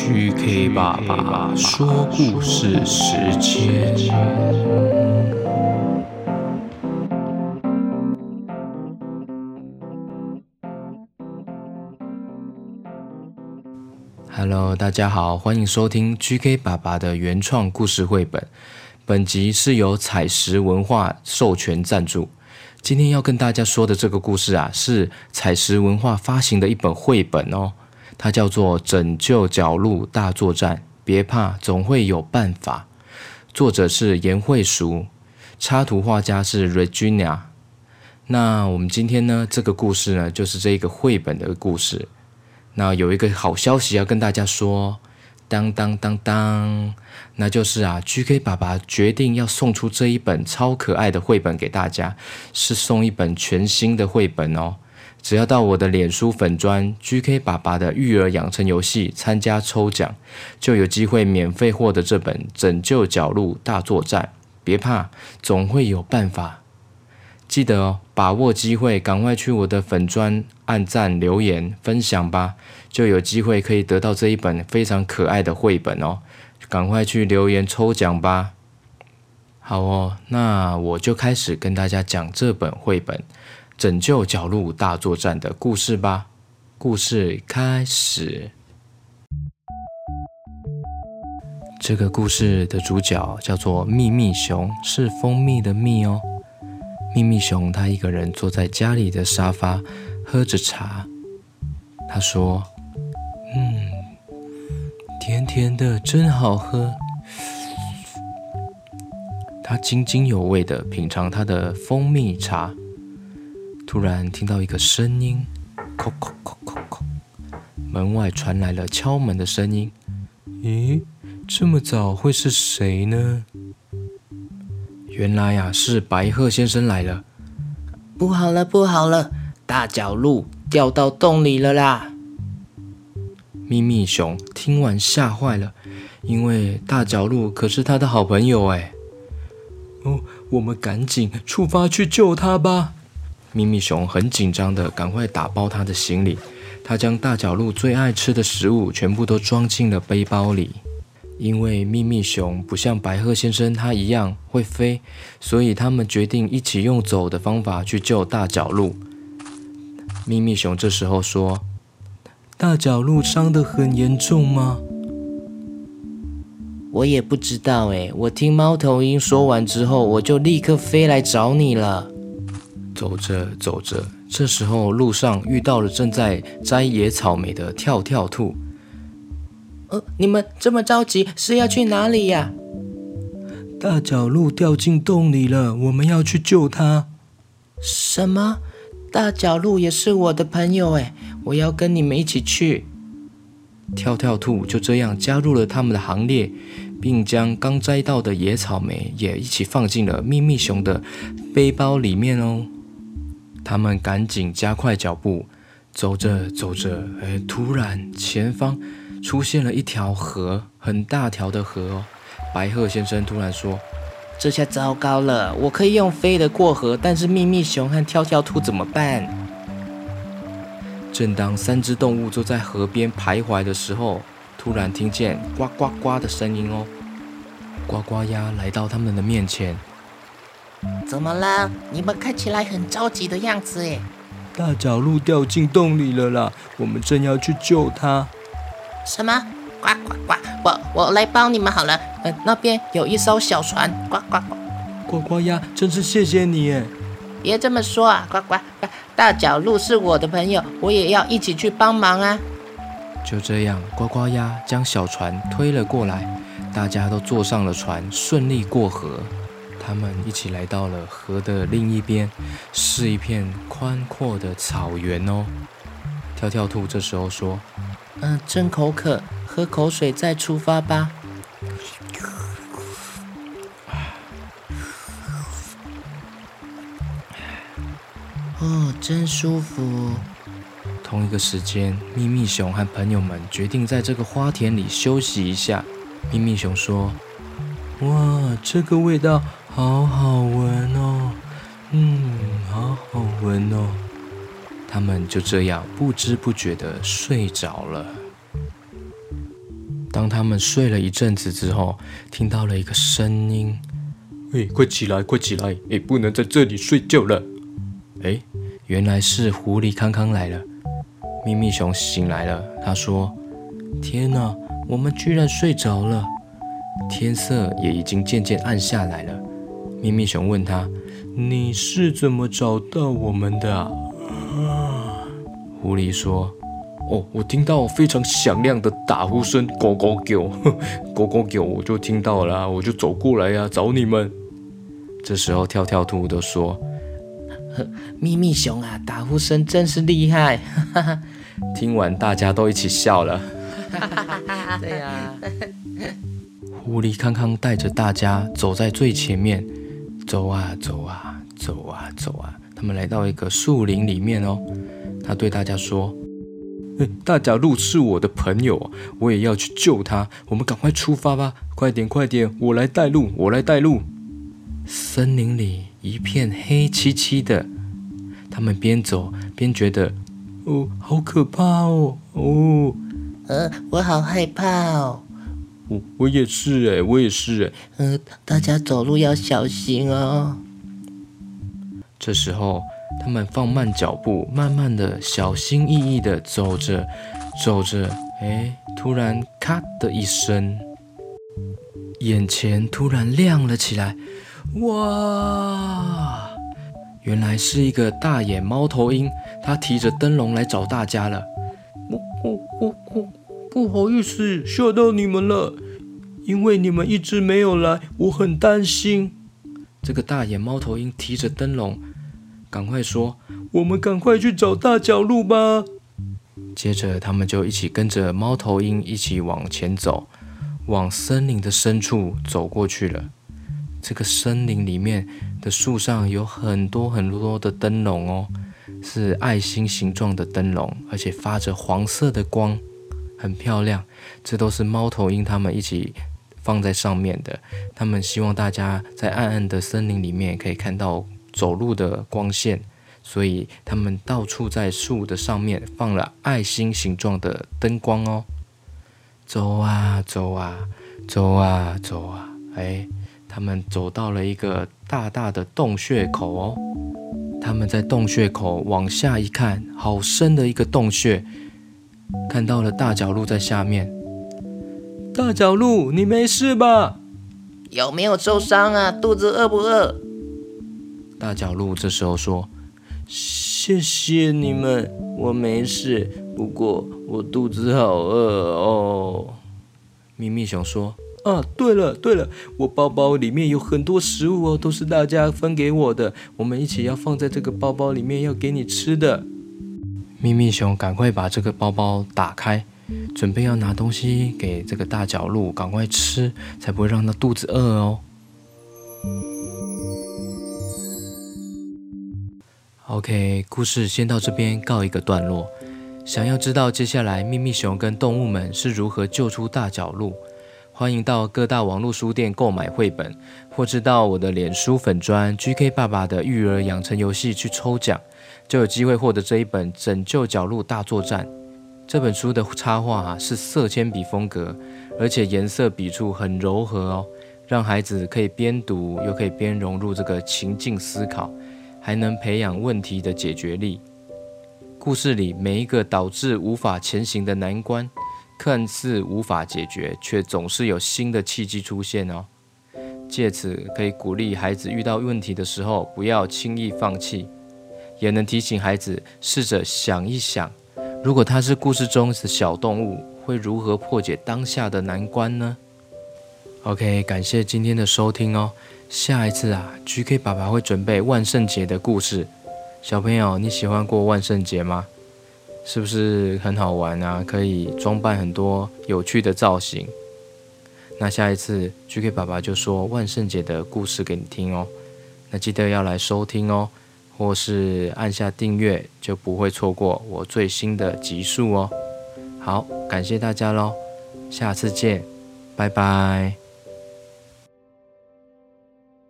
GK 爸爸说故事时间。Hello，大家好，欢迎收听 GK 爸爸的原创故事绘本。本集是由采石文化授权赞助。今天要跟大家说的这个故事啊，是采石文化发行的一本绘本哦。它叫做《拯救角鹿大作战》，别怕，总会有办法。作者是颜慧淑，插图画家是 Regina。那我们今天呢，这个故事呢，就是这个绘本的故事。那有一个好消息要跟大家说，当当当当，那就是啊，GK 爸爸决定要送出这一本超可爱的绘本给大家，是送一本全新的绘本哦。只要到我的脸书粉砖 GK 爸爸的育儿养成游戏参加抽奖，就有机会免费获得这本《拯救角鹿大作战》。别怕，总会有办法。记得哦，把握机会，赶快去我的粉砖按赞、留言、分享吧，就有机会可以得到这一本非常可爱的绘本哦。赶快去留言抽奖吧。好哦，那我就开始跟大家讲这本绘本。拯救角鹿大作战的故事吧！故事开始。这个故事的主角叫做秘密熊，是蜂蜜的蜜哦。秘密熊他一个人坐在家里的沙发，喝着茶。他说：“嗯，甜甜的，真好喝。”他津津有味的品尝他的蜂蜜茶。突然听到一个声音，叩叩叩叩叩，门外传来了敲门的声音。咦，这么早会是谁呢？原来呀，是白鹤先生来了。不好了，不好了，大角鹿掉到洞里了啦！咪咪熊听完吓坏了，因为大角鹿可是他的好朋友哎。哦，我们赶紧出发去救他吧！秘密熊很紧张的，赶快打包他的行李。他将大角鹿最爱吃的食物全部都装进了背包里。因为秘密熊不像白鹤先生他一样会飞，所以他们决定一起用走的方法去救大角鹿。秘密熊这时候说：“大角鹿伤得很严重吗？”我也不知道诶，我听猫头鹰说完之后，我就立刻飞来找你了。走着走着，这时候路上遇到了正在摘野草莓的跳跳兔。呃，你们这么着急是要去哪里呀？大角鹿掉进洞里了，我们要去救它。什么？大角鹿也是我的朋友哎，我要跟你们一起去。跳跳兔就这样加入了他们的行列。并将刚摘到的野草莓也一起放进了秘密熊的背包里面哦。他们赶紧加快脚步，走着走着，哎，突然前方出现了一条河，很大条的河哦。白鹤先生突然说：“这下糟糕了，我可以用飞的过河，但是秘密熊和跳跳兔怎么办？”正当三只动物坐在河边徘徊的时候，突然听见呱呱呱的声音哦。呱呱鸭来到他们的面前。怎么了？你们看起来很着急的样子诶。大角鹿掉进洞里了啦！我们正要去救它。什么？呱呱呱！我我来帮你们好了。呃，那边有一艘小船。呱呱呱！呱呱鸭，真是谢谢你诶。别这么说啊！呱呱呱！大角鹿是我的朋友，我也要一起去帮忙啊！就这样，呱呱鸭将小船推了过来，大家都坐上了船，顺利过河。他们一起来到了河的另一边，是一片宽阔的草原哦。跳跳兔这时候说：“嗯、呃，真口渴，喝口水再出发吧。”哦，真舒服。同一个时间，秘密熊和朋友们决定在这个花田里休息一下。秘密熊说：“哇，这个味道。”好好闻哦，嗯，好好闻哦。他们就这样不知不觉的睡着了。当他们睡了一阵子之后，听到了一个声音：“哎，快起来，快起来！哎，不能在这里睡觉了。”哎，原来是狐狸康康来了。咪咪熊醒来了，他说：“天哪，我们居然睡着了！天色也已经渐渐暗下来了。”咪咪熊问他：“你是怎么找到我们的啊？”狐狸说：“哦，我听到非常响亮的打呼声，咕咕叫，咕咕叫，我就听到了，我就走过来呀，找你们。”这时候跳跳兔都说。咪咪熊啊，打呼声真是厉害！听完，大家都一起笑了。对呀。狐狸康康带着大家走在最前面，走啊走啊走啊走啊，他们来到一个树林里面哦。他对大家说：“欸，大角鹿是我的朋友，我也要去救他。我们赶快出发吧！快点快点，我来带路，我来带路。”森林里。一片黑漆漆的，他们边走边觉得，哦，好可怕哦，哦，呃，我好害怕哦，我我也是哎，我也是哎，呃，大家走路要小心哦。这时候，他们放慢脚步，慢慢的、小心翼翼的走着，走着，哎，突然咔的一声，眼前突然亮了起来。哇！原来是一个大眼猫头鹰，它提着灯笼来找大家了。我我我我不好意思，吓到你们了，因为你们一直没有来，我很担心。这个大眼猫头鹰提着灯笼，赶快说：“我们赶快去找大角鹿吧。”接着，他们就一起跟着猫头鹰一起往前走，往森林的深处走过去了。这个森林里面的树上有很多很多的灯笼哦，是爱心形状的灯笼，而且发着黄色的光，很漂亮。这都是猫头鹰他们一起放在上面的。他们希望大家在暗暗的森林里面可以看到走路的光线，所以他们到处在树的上面放了爱心形状的灯光哦。走啊走啊走啊走啊，哎。他们走到了一个大大的洞穴口哦，他们在洞穴口往下一看，好深的一个洞穴，看到了大角鹿在下面。大角鹿，你没事吧？有没有受伤啊？肚子饿不饿？大角鹿这时候说：“谢谢你们，我没事，不过我肚子好饿哦。”咪咪熊说。啊，对了对了，我包包里面有很多食物哦，都是大家分给我的，我们一起要放在这个包包里面，要给你吃的。咪咪熊赶快把这个包包打开，准备要拿东西给这个大角鹿，赶快吃，才不会让它肚子饿哦。OK，故事先到这边告一个段落。想要知道接下来咪咪熊跟动物们是如何救出大角鹿？欢迎到各大网络书店购买绘本，或是到我的脸书粉砖 GK 爸爸的育儿养成游戏去抽奖，就有机会获得这一本《拯救角鹿大作战》。这本书的插画啊是色铅笔风格，而且颜色笔触很柔和哦，让孩子可以边读又可以边融入这个情境思考，还能培养问题的解决力。故事里每一个导致无法前行的难关。看似无法解决，却总是有新的契机出现哦。借此可以鼓励孩子遇到问题的时候不要轻易放弃，也能提醒孩子试着想一想，如果他是故事中的小动物，会如何破解当下的难关呢？OK，感谢今天的收听哦。下一次啊，GK 爸爸会准备万圣节的故事。小朋友，你喜欢过万圣节吗？是不是很好玩啊？可以装扮很多有趣的造型。那下一次 GK 爸爸就说万圣节的故事给你听哦。那记得要来收听哦，或是按下订阅，就不会错过我最新的集数哦。好，感谢大家喽，下次见，拜拜。